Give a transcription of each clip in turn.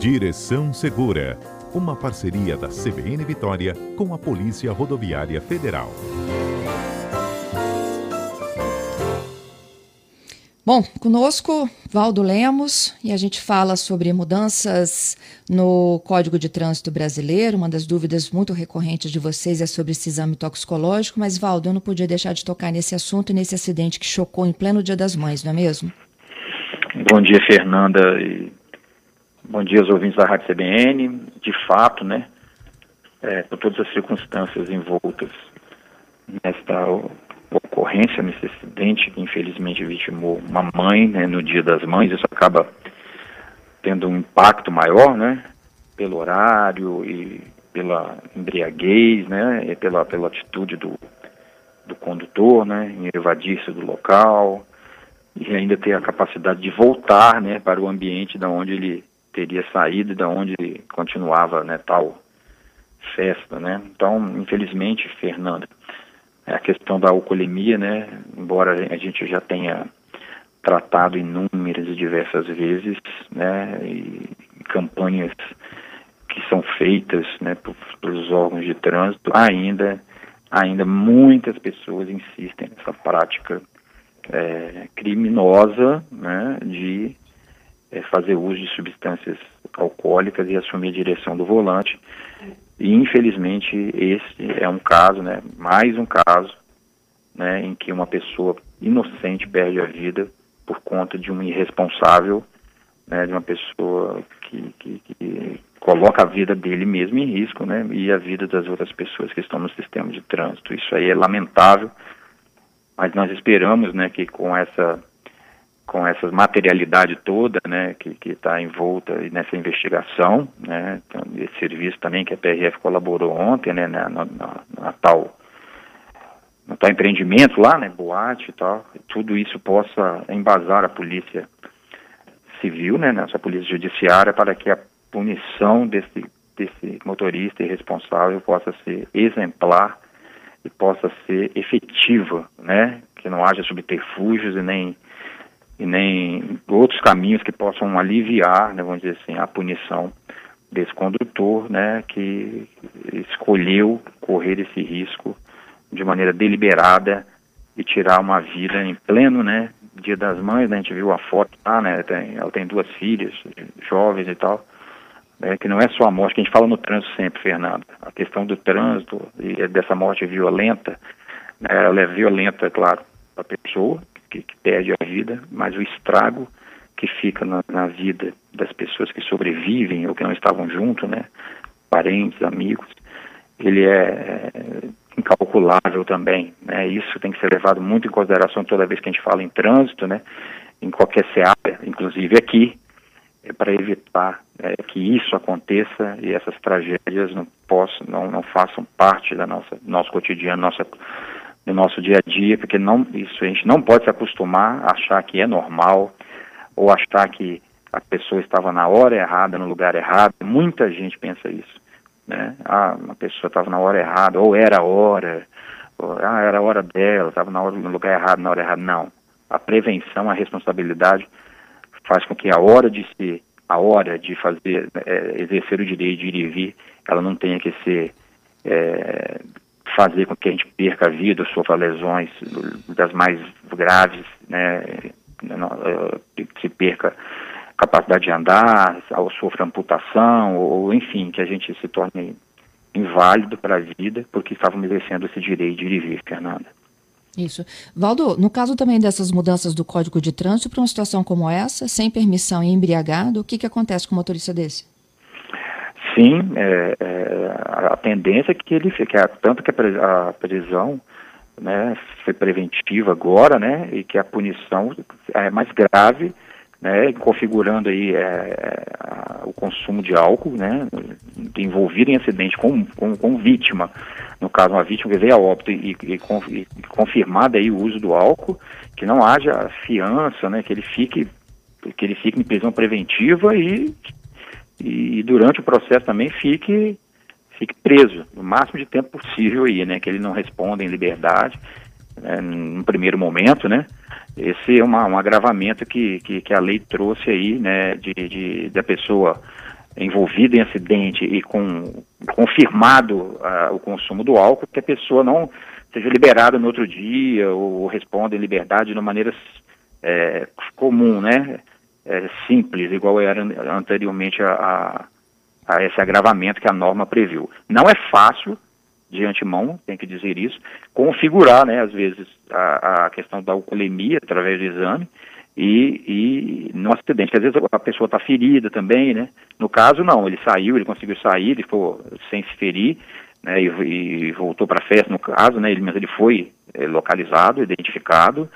Direção Segura, uma parceria da CBN Vitória com a Polícia Rodoviária Federal. Bom, conosco Valdo Lemos e a gente fala sobre mudanças no Código de Trânsito Brasileiro. Uma das dúvidas muito recorrentes de vocês é sobre esse exame toxicológico, mas Valdo, eu não podia deixar de tocar nesse assunto e nesse acidente que chocou em pleno Dia das Mães, não é mesmo? Bom dia, Fernanda, e bom dia aos ouvintes da Rádio CBN. De fato, né, é, por todas as circunstâncias envoltas nesta ocorrência, nesse acidente que infelizmente vitimou uma mãe né, no Dia das Mães, isso acaba tendo um impacto maior, né, pelo horário e pela embriaguez, né, e pela, pela atitude do, do condutor, né, em evadir-se do local e ainda ter a capacidade de voltar, né, para o ambiente da onde ele teria saído da onde continuava, né, tal festa, né. Então, infelizmente, Fernanda, é a questão da alcoolemia, né? Embora a gente já tenha tratado inúmeras e diversas vezes, né? E campanhas que são feitas, né, pelos órgãos de trânsito, ainda, ainda muitas pessoas insistem nessa prática é, criminosa, né, de fazer uso de substâncias alcoólicas e assumir a direção do volante e infelizmente esse é um caso, né, mais um caso, né, em que uma pessoa inocente perde a vida por conta de um irresponsável, né, de uma pessoa que, que, que, coloca a vida dele mesmo em risco, né, e a vida das outras pessoas que estão no sistema de trânsito. Isso aí é lamentável, mas nós esperamos, né, que com essa com essa materialidade toda, né, que está envolta nessa investigação, né, então, esse serviço também que a PRF colaborou ontem, né, na, na, na tal, no tal empreendimento lá, né, boate e tal, tudo isso possa embasar a polícia civil, né, nossa polícia judiciária, para que a punição desse, desse motorista irresponsável possa ser exemplar e possa ser efetiva, né, que não haja subterfúgios e nem e nem outros caminhos que possam aliviar, né, vamos dizer assim, a punição desse condutor, né, que escolheu correr esse risco de maneira deliberada e tirar uma vida em pleno, né, Dia das Mães, né, a gente viu a foto lá, né, tem, ela tem duas filhas, jovens e tal, né, que não é só a morte, que a gente fala no trânsito sempre, Fernando, a questão do trânsito e dessa morte violenta, né, ela é violenta, é claro, a pessoa, que, que perde a vida, mas o estrago que fica na, na, vida das pessoas que sobrevivem ou que não estavam junto, né, parentes, amigos, ele é, é incalculável também, né, isso tem que ser levado muito em consideração toda vez que a gente fala em trânsito, né, em qualquer seara, inclusive aqui, é para evitar é, que isso aconteça e essas tragédias não possam, não, não façam parte da nossa nosso cotidiano, nossa no nosso dia a dia, porque não, isso a gente não pode se acostumar a achar que é normal ou achar que a pessoa estava na hora errada, no lugar errado. Muita gente pensa isso, né? Ah, uma pessoa estava na hora errada, ou era a hora, ou, ah, era a hora dela, estava na hora, no lugar errado, na hora errada. Não. A prevenção, a responsabilidade faz com que a hora de ser, a hora de fazer, é, exercer o direito de ir e vir, ela não tenha que ser é, fazer com que a gente perca a vida, sofra lesões das mais graves, né, eh, se perca capacidade de andar, ou sofra amputação, ou enfim, que a gente se torne inválido para a vida porque estavam merecendo esse direito de vir, Fernanda. Isso. Valdo, no caso também dessas mudanças do Código de Trânsito, para uma situação como essa, sem permissão e embriagado, o que, que acontece com um motorista desse? Sim, é, é, a tendência é que ele fique, tanto que a prisão né, foi preventiva agora, né, e que a punição é mais grave, né, configurando aí é, é o consumo de álcool, né, envolvido em acidente com, com, com vítima, no caso uma vítima que veio a óbito e, e, e confirmado aí o uso do álcool, que não haja fiança, né, que ele fique que ele fique em prisão preventiva e e durante o processo também fique, fique preso no máximo de tempo possível aí, né? Que ele não responda em liberdade né, no primeiro momento, né? Esse é uma, um agravamento que, que, que, a lei trouxe aí, né? De, de da pessoa envolvida em acidente e com confirmado uh, o consumo do álcool, que a pessoa não seja liberada no outro dia ou responda em liberdade de uma maneira é, comum, né? É, simples, igual era anteriormente a, a, a, esse agravamento que a norma previu. Não é fácil, de antemão, tem que dizer isso, configurar, né, às vezes, a, a questão da alcoolemia através do exame, e, e no acidente. Às vezes a pessoa está ferida também, né? No caso, não, ele saiu, ele conseguiu sair, ele ficou sem se ferir, né? E, e voltou para a festa, no caso, né? Ele, mas ele foi é, localizado, identificado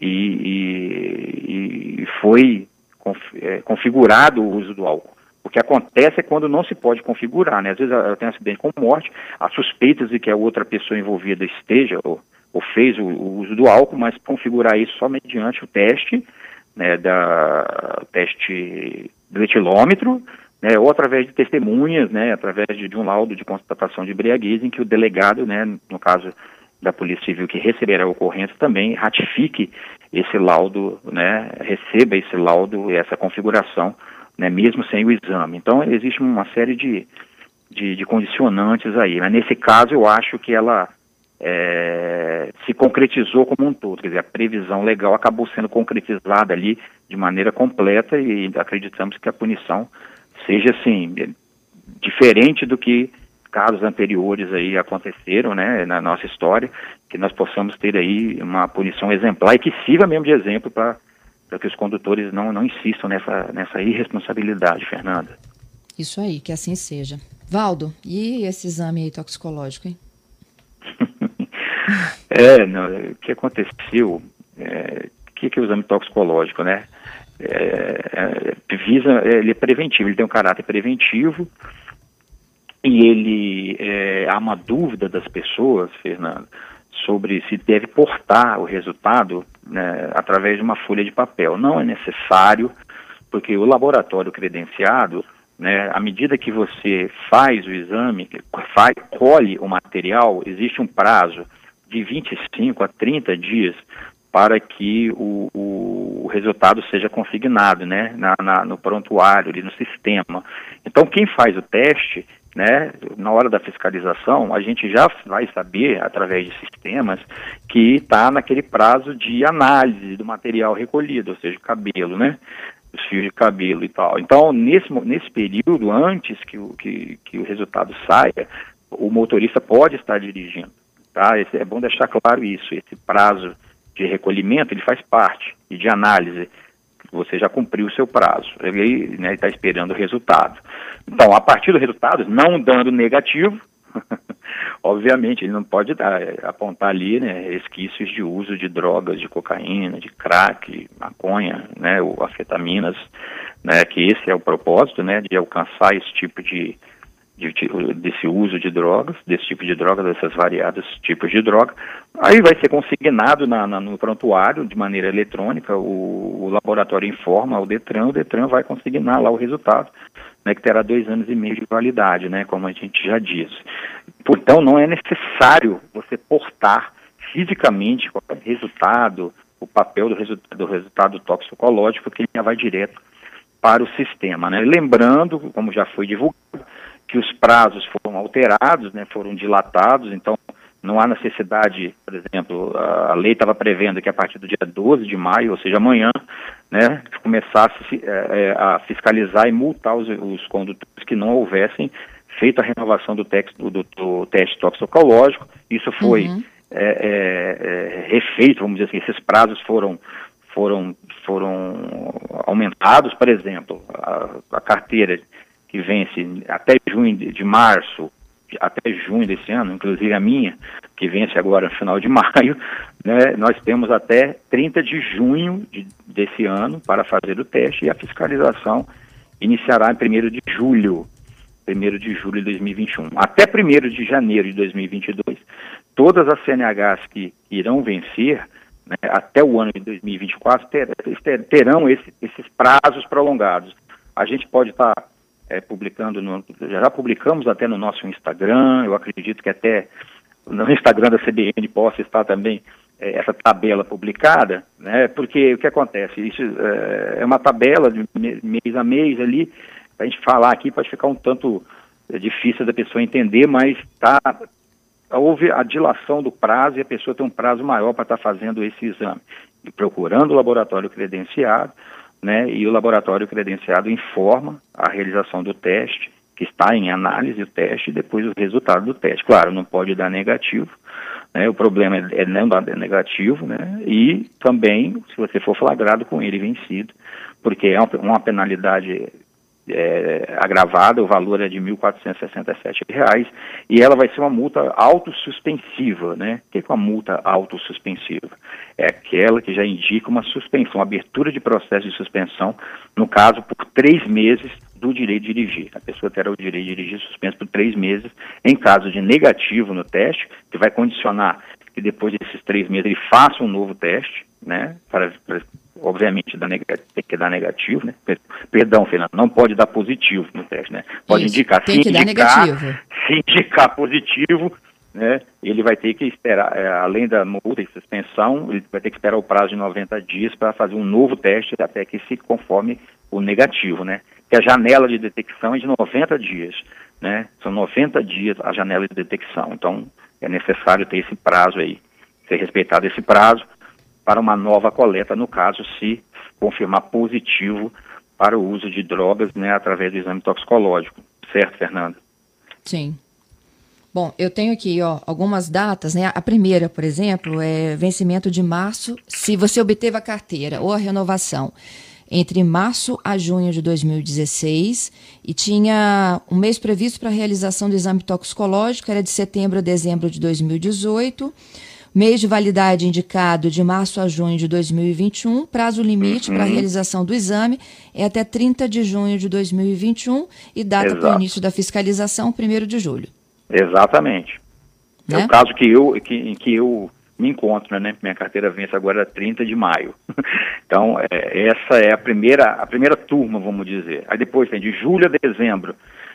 e, e, e foi configurado o uso do álcool. O que acontece é quando não se pode configurar, né? Às vezes tem um acidente com morte, há suspeitas de que a outra pessoa envolvida esteja ou, ou fez o, o, uso do álcool, mas configurar isso só mediante o teste, né, da teste do etilômetro, né, ou através de testemunhas, né, através de, de, um laudo de constatação de embriaguez, em que o delegado, né, no caso da Polícia Civil que receberá a ocorrência também ratifique esse laudo, né, receba esse laudo, essa configuração, né, mesmo sem o exame. Então, existe uma série de, de, de condicionantes aí, mas nesse caso eu acho que ela é, se concretizou como um todo. Quer dizer, a previsão legal acabou sendo concretizada ali de maneira completa e acreditamos que a punição seja assim diferente do que casos anteriores aí aconteceram, né, na nossa história, que nós possamos ter aí uma punição exemplar e que sirva mesmo de exemplo para que os condutores não, não insistam nessa, nessa irresponsabilidade, Fernanda. Isso aí, que assim seja. Valdo, e esse exame aí toxicológico, hein? É, não, o que aconteceu, é, o que, que é o exame toxicológico, né? É, é, visa, ele é preventivo, ele tem um caráter preventivo e ele, é, há uma dúvida das pessoas, Fernando, sobre se deve portar o resultado né, através de uma folha de papel. Não é necessário, porque o laboratório credenciado, né, à medida que você faz o exame, faz, colhe o material, existe um prazo de 25 a 30 dias para que o, o resultado seja consignado né, na, na, no prontuário, ali no sistema. Então, quem faz o teste, né, na hora da fiscalização, a gente já vai saber, através de sistemas, que está naquele prazo de análise do material recolhido, ou seja, cabelo, né, os fios de cabelo e tal. Então, nesse, nesse período, antes que o, que, que o resultado saia, o motorista pode estar dirigindo. Tá? Esse, é bom deixar claro isso. Esse prazo de recolhimento ele faz parte e de análise. Você já cumpriu o seu prazo. Ele está né, tá esperando o resultado. Então, a partir do resultado, não dando negativo, obviamente ele não pode dar, apontar ali né, resquícios de uso de drogas, de cocaína, de crack, maconha, né, ou afetaminas, né, que esse é o propósito, né, de alcançar esse tipo de, de, desse uso de drogas, desse tipo de droga, dessas variados tipos de droga. Aí vai ser consignado na, na, no prontuário de maneira eletrônica, o, o, laboratório informa o Detran, o Detran vai consignar lá o resultado, né, que terá dois anos e meio de validade, né, como a gente já disse. Então não é necessário você portar fisicamente o resultado, o papel do, resu do resultado toxicológico, que ele já vai direto para o sistema. Né? Lembrando, como já foi divulgado, que os prazos foram alterados, né, foram dilatados, então não há necessidade, por exemplo, a lei estava prevendo que a partir do dia 12 de maio, ou seja, amanhã, né, começasse é, é, a fiscalizar e multar os, os, condutores que não houvessem feito a renovação do, texto, do, do teste toxicológico. Isso foi uhum. é, é, é refeito, vamos dizer assim, esses prazos foram foram foram aumentados, por exemplo, a, a carteira que vence até junho de, de março, até junho desse ano, inclusive a minha, que vence agora no final de maio, né, nós temos até 30 de junho de, desse ano para fazer o teste e a fiscalização iniciará em 1 de julho, 1 de julho de 2021. Até 1 de janeiro de 2022, todas as CNHs que irão vencer né, até o ano de 2024 ter, ter, terão esse, esses prazos prolongados. A gente pode estar tá é, publicando, no, já publicamos até no nosso Instagram, eu acredito que até no Instagram da CBN possa estar também é, essa tabela publicada, né, porque o que acontece? Isso é, é uma tabela de mês a mês ali, a gente falar aqui pode ficar um tanto é, difícil da pessoa entender, mas tá, houve a dilação do prazo e a pessoa tem um prazo maior para estar tá fazendo esse exame. E procurando o laboratório credenciado, né, e o laboratório credenciado informa a realização do teste, que está em análise o teste, e depois o resultado do teste. Claro, não pode dar negativo, né, o problema é, é não dar negativo, né, e também, se você for flagrado com ele vencido, porque é uma penalidade é, agravada, o valor é de R$ 1.467 e ela vai ser uma multa autossuspensiva, né? O que é uma multa autossuspensiva? É aquela que já indica uma suspensão, uma abertura de processo de suspensão, no caso, por três meses do direito de dirigir. A pessoa terá o direito de dirigir suspenso por três meses, em caso de negativo no teste, que vai condicionar que depois desses três meses ele faça um novo teste, né, para, para obviamente dá tem que dar negativo, né? Perdão, Fernando, não pode dar positivo no teste, né? Pode Isso, indicar, tem se indicar, negativo. se indicar positivo, né? Ele vai ter que esperar, é, além da multa e suspensão, ele vai ter que esperar o prazo de 90 dias para fazer um novo teste até que se conforme o negativo, né? Que a janela de detecção é de 90 dias, né? São 90 dias a janela de detecção. Então, é necessário ter esse prazo aí, ser respeitado esse prazo para uma nova coleta, no caso, se confirmar positivo para o uso de drogas né, através do exame toxicológico. Certo, Fernanda? Sim. Bom, eu tenho aqui ó, algumas datas, né? A primeira, por exemplo, é vencimento de março, se você obteve a carteira ou a renovação entre março a junho de 2016 e tinha um mês previsto para a realização do exame toxicológico, era de setembro a dezembro de 2018. Mês de validade indicado de março a junho de 2021. Prazo limite uhum. para a realização do exame é até 30 de junho de 2021 e data para o início da fiscalização, 1 de julho. Exatamente. Né? É o caso que eu, que, em que eu me encontro, né? Minha carteira vence agora 30 de maio. então, é, essa é a primeira, a primeira turma, vamos dizer. Aí depois tem de julho a dezembro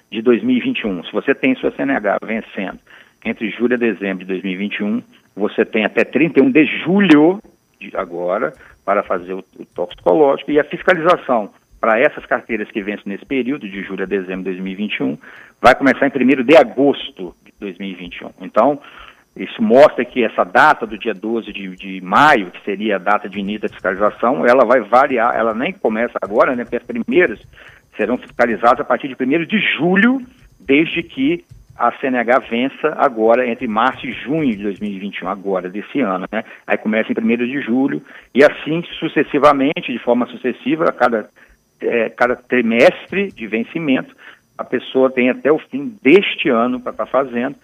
de 2021. Se você tem sua CNH vencendo entre julho e dezembro de 2021, você tem até 31 de julho de agora para fazer o, o toxicológico e a fiscalização para essas carteiras que vencem nesse período, de julho a dezembro de 2021, vai começar em 1 de agosto de 2021. Então, isso mostra que essa data do dia 12 de, de maio, que seria a data de início da fiscalização, ela vai variar, ela nem começa agora, né, porque as primeiras serão fiscalizadas a partir de 1 de julho, desde que a CNH vença agora entre março e junho de 2021, agora, desse ano, né? Aí começa em 1 de julho e assim sucessivamente, de forma sucessiva, a cada, é, cada trimestre de vencimento, a pessoa tem até o fim deste ano para estar tá fazendo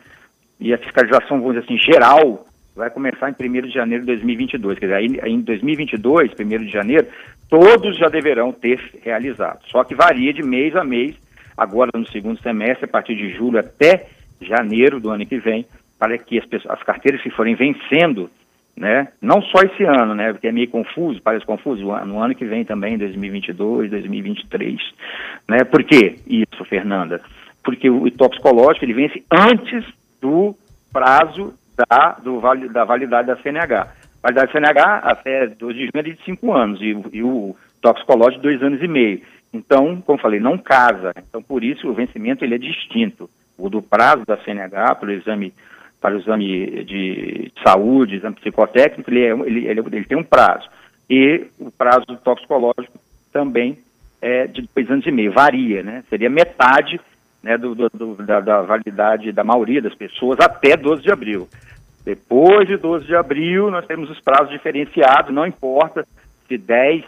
e a fiscalização, vamos dizer assim, geral, vai começar em 1 de janeiro de 2022. Quer dizer, aí, em 2022, 1 de janeiro, todos já deverão ter realizado. Só que varia de mês a mês agora no segundo semestre, a partir de julho até janeiro do ano que vem, para que as, pessoas, as carteiras que forem vencendo, né, não só esse ano, né, porque é meio confuso, parece confuso, no ano que vem também, 2022, 2023, né, por que isso, Fernanda? Porque o toxicológico, ele vence antes do prazo da, do, da validade da CNH. Validade da CNH até 12 de junho é de 5 anos e, e o toxicológico dois anos e meio. Então, como falei, não casa. Então, por isso o vencimento ele é distinto. O do prazo da CNH para o exame para o exame de saúde, exame psicotécnico, ele, é, ele, ele, ele tem um prazo. E o prazo toxicológico também é de dois anos e meio, varia, né? Seria metade né, do, do da, da, validade da maioria das pessoas até 12 de abril. Depois de 12 de abril, nós temos os prazos diferenciados, não importa se 10,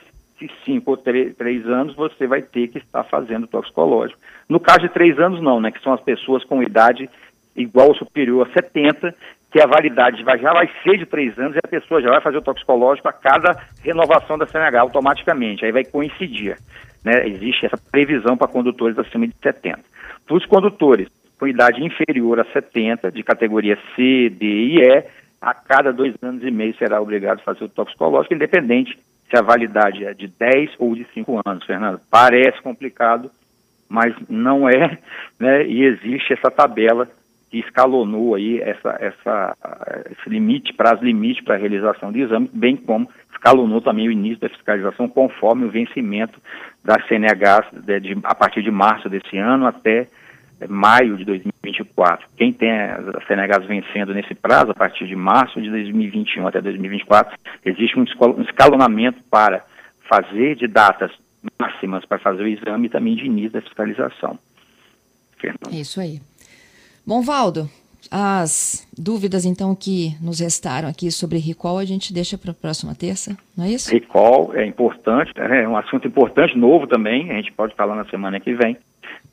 cinco ou três anos, você vai ter que estar fazendo toxicológico. No caso de três anos, não, né? Que são as pessoas com idade igual ou superior a 70, que a validade vai, já vai ser de três anos e a pessoa já vai fazer o toxicológico a cada renovação da CNH automaticamente, aí vai coincidir. Né? Existe essa previsão para condutores acima de 70. Para os condutores com idade inferior a 70, de categoria C, D e E, a cada dois anos e meio será obrigado a fazer o toxicológico, independente se a validade é de 10 ou de 5 anos, Fernando. Parece complicado, mas não é, né? E existe essa tabela que escalonou aí essa, essa, esse limite, prazo limite para a realização de exame, bem como escalonou também o início da fiscalização conforme o vencimento da CNH de, de, a partir de março desse ano até maio de 2024. Quem tem as CNHs vencendo nesse prazo, a partir de março de 2021 até 2024, existe um escalonamento para fazer de datas máximas para fazer o exame e também de início da fiscalização. Fernando. Isso aí. Bom, Valdo, as dúvidas, então, que nos restaram aqui sobre recall, a gente deixa para a próxima terça, não é isso? Recall é importante, é um assunto importante, novo também, a gente pode falar na semana que vem,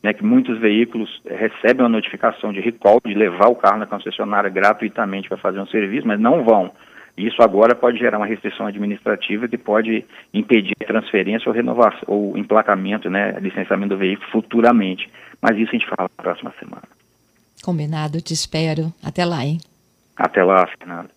né, que muitos veículos recebem uma notificação de recall, de levar o carro na concessionária gratuitamente para fazer um serviço, mas não vão. Isso agora pode gerar uma restrição administrativa que pode impedir a transferência ou renovação, ou emplacamento, né, licenciamento do veículo futuramente. Mas isso a gente fala na próxima semana. Combinado, te espero. Até lá, hein? Até lá, Fernando.